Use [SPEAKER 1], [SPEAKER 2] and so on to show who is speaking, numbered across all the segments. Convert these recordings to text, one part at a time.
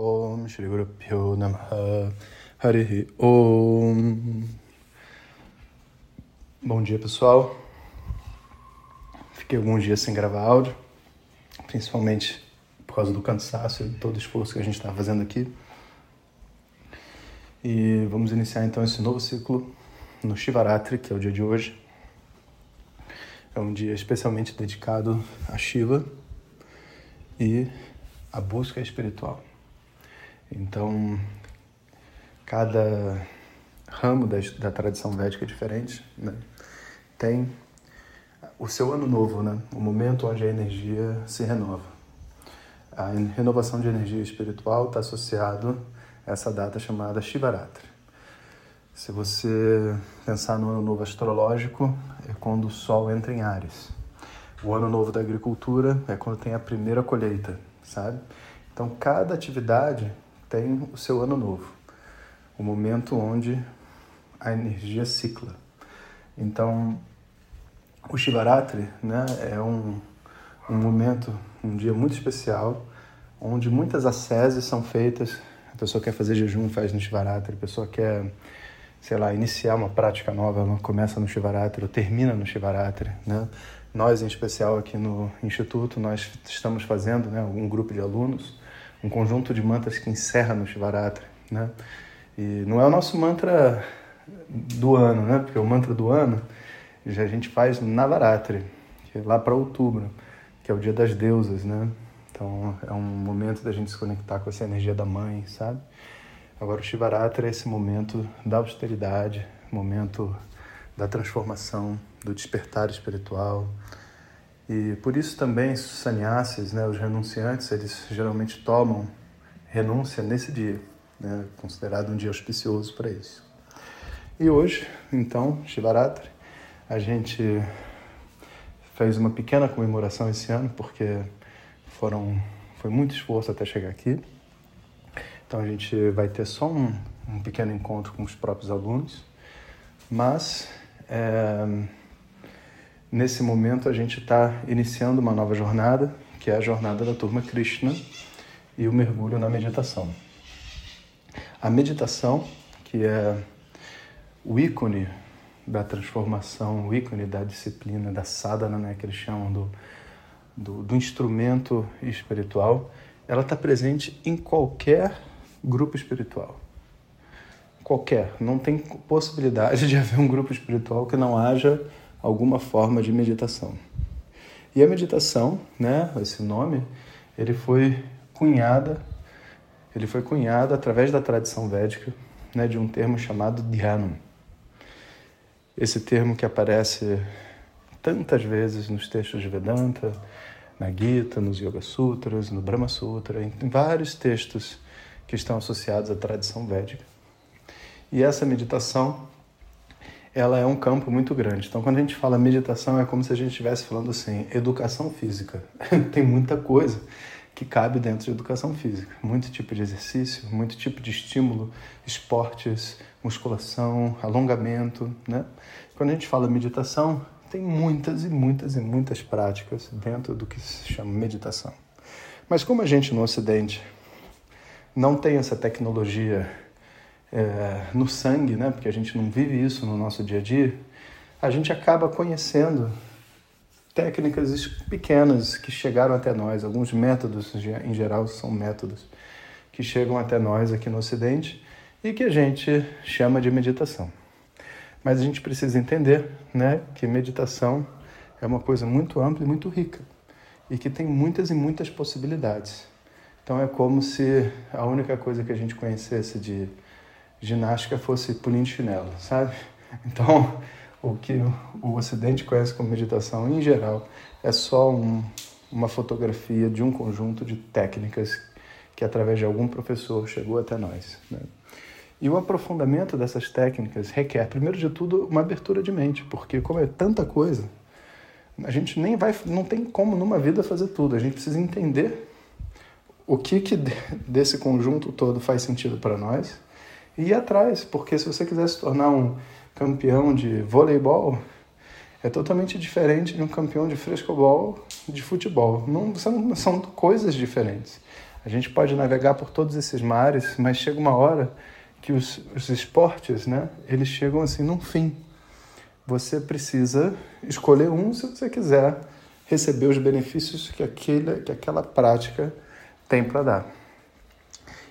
[SPEAKER 1] Om Shri Guru Pyo Namaha Om Bom dia pessoal. Fiquei alguns dias sem gravar áudio Principalmente por causa do cansaço e todo o esforço que a gente está fazendo aqui. E vamos iniciar então esse novo ciclo no Shivaratri, que é o dia de hoje. É um dia especialmente dedicado a Shiva e a busca espiritual. Então, cada ramo da, da tradição védica é diferente, né? tem o seu ano novo, né? o momento onde a energia se renova. A renovação de energia espiritual está associado a essa data chamada Shivaratri. Se você pensar no ano novo astrológico, é quando o Sol entra em Ares. O ano novo da agricultura é quando tem a primeira colheita, sabe? Então, cada atividade tem o seu ano novo, o momento onde a energia cicla. Então, o Shivaratri né, é um, um momento, um dia muito especial, onde muitas asceses são feitas. A pessoa quer fazer jejum, faz no Shivaratri, a pessoa quer, sei lá, iniciar uma prática nova, ela começa no Shivaratri ou termina no Shivaratri, né? Nós, em especial aqui no Instituto, nós estamos fazendo, né, um grupo de alunos, um conjunto de mantras que encerra no Shivaratri, né? E não é o nosso mantra do ano, né? Porque o mantra do ano já a gente faz Navaratri, que é lá para outubro, que é o dia das deusas, né? Então é um momento da gente se conectar com essa energia da mãe, sabe? Agora o Shivaratri é esse momento da austeridade, momento da transformação, do despertar espiritual, e por isso também os sannyasis, né, os renunciantes, eles geralmente tomam renúncia nesse dia, né, considerado um dia auspicioso para isso. E hoje, então, Shivaratri, a gente fez uma pequena comemoração esse ano, porque foram, foi muito esforço até chegar aqui. Então a gente vai ter só um, um pequeno encontro com os próprios alunos, mas é, Nesse momento, a gente está iniciando uma nova jornada, que é a jornada da turma Krishna e o mergulho na meditação. A meditação, que é o ícone da transformação, o ícone da disciplina, da sadhana, né, que eles chamam do, do, do instrumento espiritual, ela está presente em qualquer grupo espiritual. Qualquer. Não tem possibilidade de haver um grupo espiritual que não haja alguma forma de meditação. E a meditação, né, esse nome, ele foi cunhada, ele foi cunhado através da tradição védica, né, de um termo chamado dhyana. Esse termo que aparece tantas vezes nos textos de Vedanta, na Gita, nos Yoga Sutras, no Brahma Sutra, em vários textos que estão associados à tradição védica. E essa meditação ela é um campo muito grande. Então, quando a gente fala meditação, é como se a gente estivesse falando assim, educação física. Tem muita coisa que cabe dentro de educação física. Muito tipo de exercício, muito tipo de estímulo, esportes, musculação, alongamento, né? Quando a gente fala meditação, tem muitas e muitas e muitas práticas dentro do que se chama meditação. Mas como a gente no Ocidente não tem essa tecnologia é, no sangue, né? porque a gente não vive isso no nosso dia a dia, a gente acaba conhecendo técnicas pequenas que chegaram até nós, alguns métodos, em geral, são métodos que chegam até nós aqui no Ocidente e que a gente chama de meditação. Mas a gente precisa entender né, que meditação é uma coisa muito ampla e muito rica e que tem muitas e muitas possibilidades. Então é como se a única coisa que a gente conhecesse de ginástica fosse pulinho de chinelo, sabe? Então, o que o Ocidente conhece como meditação, em geral, é só um, uma fotografia de um conjunto de técnicas que, através de algum professor, chegou até nós. Né? E o aprofundamento dessas técnicas requer, primeiro de tudo, uma abertura de mente, porque, como é tanta coisa, a gente nem vai, não tem como numa vida fazer tudo. A gente precisa entender o que, que desse conjunto todo faz sentido para nós e ir atrás, porque se você quiser se tornar um campeão de voleibol, é totalmente diferente de um campeão de frescobol, de futebol. Não são, são coisas diferentes. A gente pode navegar por todos esses mares, mas chega uma hora que os, os esportes, né, eles chegam assim num fim. Você precisa escolher um se você quiser receber os benefícios que, aquele, que aquela prática tem para dar.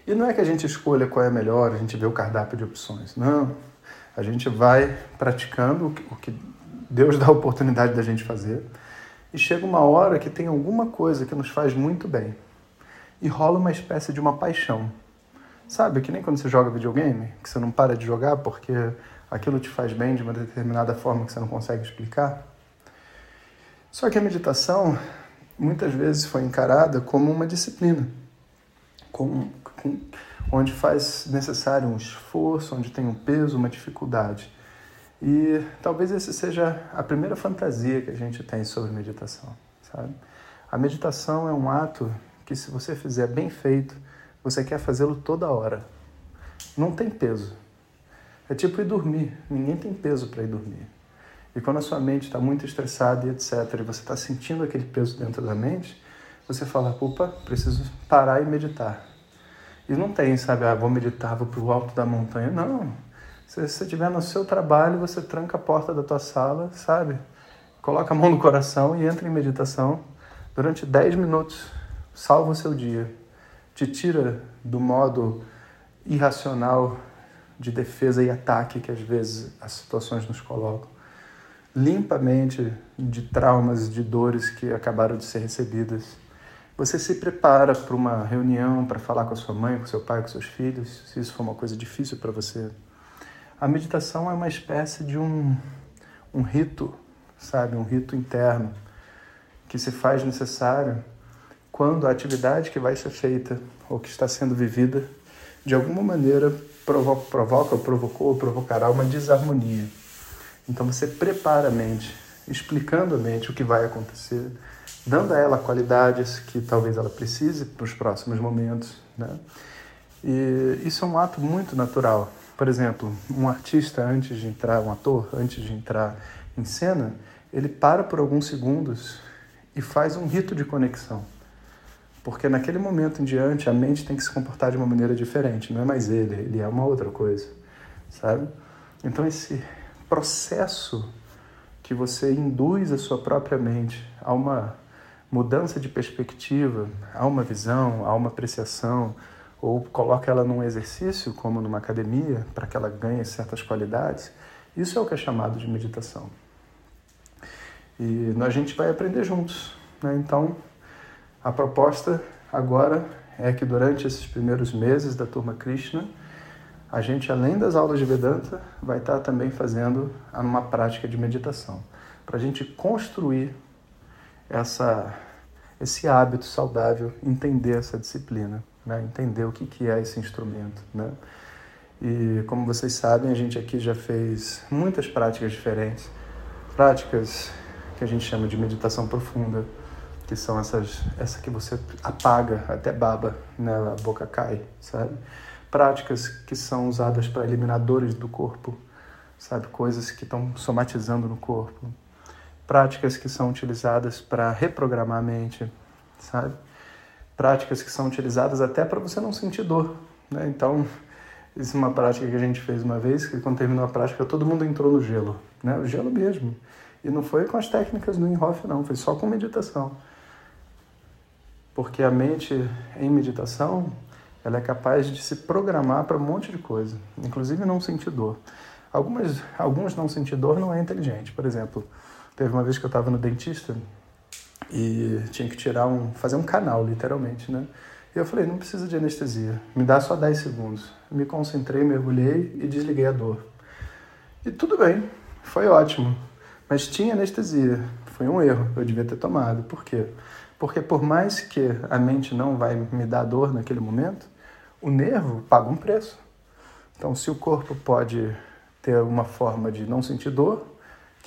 [SPEAKER 1] E não é que a gente escolha qual é melhor, a gente vê o cardápio de opções. Não. A gente vai praticando o que Deus dá a oportunidade da gente fazer. E chega uma hora que tem alguma coisa que nos faz muito bem. E rola uma espécie de uma paixão. Sabe, que nem quando você joga videogame, que você não para de jogar porque aquilo te faz bem de uma determinada forma que você não consegue explicar. Só que a meditação muitas vezes foi encarada como uma disciplina, com, com, onde faz necessário um esforço, onde tem um peso, uma dificuldade. E talvez essa seja a primeira fantasia que a gente tem sobre meditação, sabe? A meditação é um ato que se você fizer bem feito, você quer fazê-lo toda hora. Não tem peso. É tipo ir dormir. Ninguém tem peso para ir dormir. E quando a sua mente está muito estressada e etc., e você está sentindo aquele peso dentro da mente, você fala, opa, preciso parar e meditar. E não tem, sabe, ah, vou meditar, vou para o alto da montanha. Não. Se você estiver no seu trabalho, você tranca a porta da tua sala, sabe? Coloca a mão no coração e entra em meditação durante 10 minutos. Salva o seu dia. Te tira do modo irracional de defesa e ataque que às vezes as situações nos colocam limpa a mente de traumas, de dores que acabaram de ser recebidas. Você se prepara para uma reunião para falar com a sua mãe, com seu pai, com seus filhos, se isso for uma coisa difícil para você. A meditação é uma espécie de um, um rito, sabe? Um rito interno que se faz necessário quando a atividade que vai ser feita ou que está sendo vivida de alguma maneira provoca, provoca provocou ou provocará uma desarmonia. Então você prepara a mente, explicando a mente o que vai acontecer, dando a ela qualidades que talvez ela precise para os próximos momentos, né? E isso é um ato muito natural. Por exemplo, um artista antes de entrar, um ator antes de entrar em cena, ele para por alguns segundos e faz um rito de conexão. Porque naquele momento em diante a mente tem que se comportar de uma maneira diferente, não é mais ele, ele é uma outra coisa, sabe? Então esse processo que você induz a sua própria mente a uma mudança de perspectiva, a uma visão, a uma apreciação, ou coloca ela num exercício, como numa academia, para que ela ganhe certas qualidades, isso é o que é chamado de meditação. E a gente vai aprender juntos. Né? Então, a proposta agora é que durante esses primeiros meses da turma Krishna, a gente, além das aulas de Vedanta, vai estar também fazendo uma prática de meditação, para a gente construir essa, esse hábito saudável, entender essa disciplina, né? entender o que, que é esse instrumento. Né? E como vocês sabem, a gente aqui já fez muitas práticas diferentes, práticas que a gente chama de meditação profunda, que são essas, essa que você apaga até baba, né? a boca cai, sabe? práticas que são usadas para eliminar dores do corpo, sabe? Coisas que estão somatizando no corpo. Práticas que são utilizadas para reprogramar a mente, sabe? Práticas que são utilizadas até para você não sentir dor, né? Então, isso é uma prática que a gente fez uma vez, que quando terminou a prática, todo mundo entrou no gelo, né? O gelo mesmo. E não foi com as técnicas do Inhofe, não, foi só com meditação. Porque a mente em meditação, ela é capaz de se programar para um monte de coisa, inclusive não sentir dor. Algumas, alguns não sentir dor não é inteligente. Por exemplo, teve uma vez que eu estava no dentista e tinha que tirar um, fazer um canal, literalmente, né? E eu falei, não precisa de anestesia, me dá só 10 segundos. Me concentrei, mergulhei e desliguei a dor. E tudo bem, foi ótimo, mas tinha anestesia. Foi um erro, eu devia ter tomado. Por quê? Porque por mais que a mente não vai me dar dor naquele momento, o nervo paga um preço. Então, se o corpo pode ter uma forma de não sentir dor,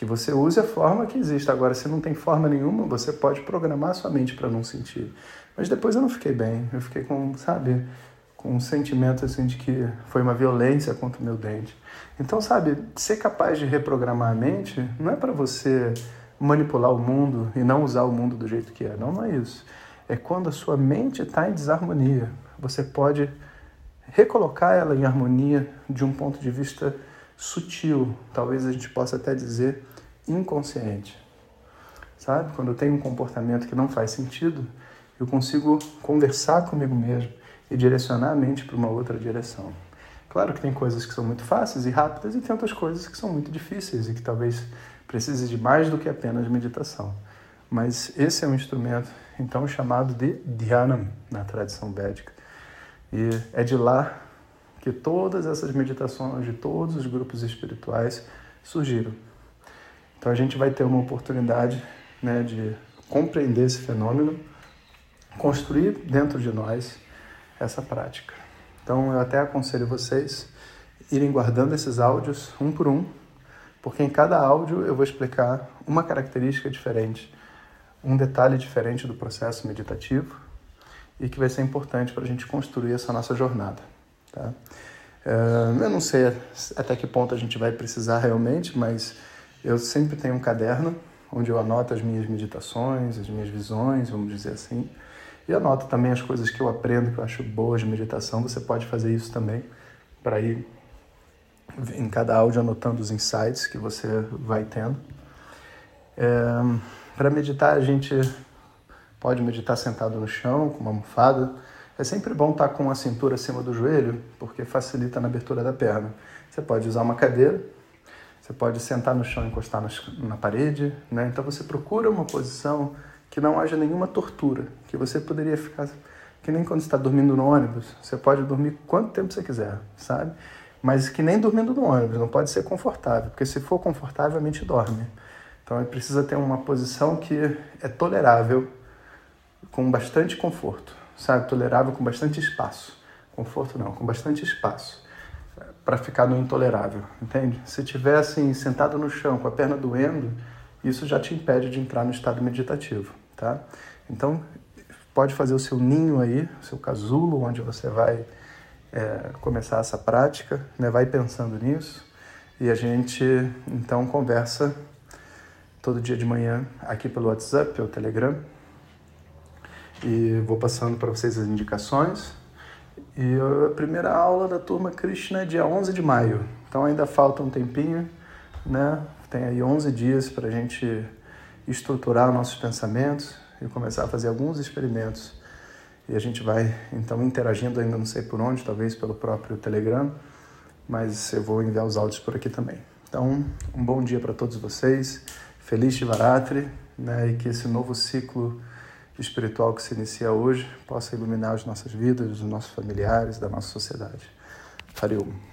[SPEAKER 1] que você use a forma que existe. Agora, se não tem forma nenhuma, você pode programar sua mente para não sentir. Mas depois eu não fiquei bem. Eu fiquei com, sabe, com um sentimento assim de que foi uma violência contra o meu dente. Então, sabe, ser capaz de reprogramar a mente não é para você manipular o mundo e não usar o mundo do jeito que é. Não, não é isso é quando a sua mente está em desarmonia. Você pode recolocar ela em harmonia de um ponto de vista sutil, talvez a gente possa até dizer inconsciente. Sabe? Quando eu tenho um comportamento que não faz sentido, eu consigo conversar comigo mesmo e direcionar a mente para uma outra direção. Claro que tem coisas que são muito fáceis e rápidas e tem outras coisas que são muito difíceis e que talvez precise de mais do que apenas meditação. Mas esse é um instrumento, então, chamado de Dhyanam na tradição védica. E é de lá que todas essas meditações de todos os grupos espirituais surgiram. Então a gente vai ter uma oportunidade né, de compreender esse fenômeno, construir dentro de nós essa prática. Então eu até aconselho vocês irem guardando esses áudios um por um, porque em cada áudio eu vou explicar uma característica diferente, um detalhe diferente do processo meditativo e que vai ser importante para a gente construir essa nossa jornada. Tá? É, eu não sei até que ponto a gente vai precisar realmente, mas eu sempre tenho um caderno onde eu anoto as minhas meditações, as minhas visões, vamos dizer assim, e anoto também as coisas que eu aprendo, que eu acho boas de meditação. Você pode fazer isso também para ir em cada áudio anotando os insights que você vai tendo. É, para meditar, a gente pode meditar sentado no chão, com uma almofada. É sempre bom estar com a cintura acima do joelho, porque facilita na abertura da perna. Você pode usar uma cadeira, você pode sentar no chão e encostar na parede, né? Então você procura uma posição que não haja nenhuma tortura, que você poderia ficar que nem quando está dormindo no ônibus, você pode dormir quanto tempo você quiser, sabe? Mas que nem dormindo no ônibus, não pode ser confortável, porque se for confortável a mente dorme. Então precisa ter uma posição que é tolerável com bastante conforto, sabe? Tolerável com bastante espaço. Conforto não, com bastante espaço para ficar no intolerável, entende? Se tiver assim sentado no chão com a perna doendo, isso já te impede de entrar no estado meditativo, tá? Então pode fazer o seu ninho aí, o seu casulo, onde você vai é, começar essa prática, né? Vai pensando nisso e a gente então conversa todo dia de manhã aqui pelo WhatsApp, pelo Telegram e vou passando para vocês as indicações. E a primeira aula da turma Krishna é dia 11 de maio, então ainda falta um tempinho, né? Tem aí 11 dias para a gente estruturar nossos pensamentos e começar a fazer alguns experimentos. E a gente vai então interagindo, ainda não sei por onde, talvez pelo próprio Telegram, mas eu vou enviar os áudios por aqui também. Então, um bom dia para todos vocês, feliz Shivaratri, né? E que esse novo ciclo espiritual que se inicia hoje possa iluminar as nossas vidas, os nossos familiares, da nossa sociedade. Harium.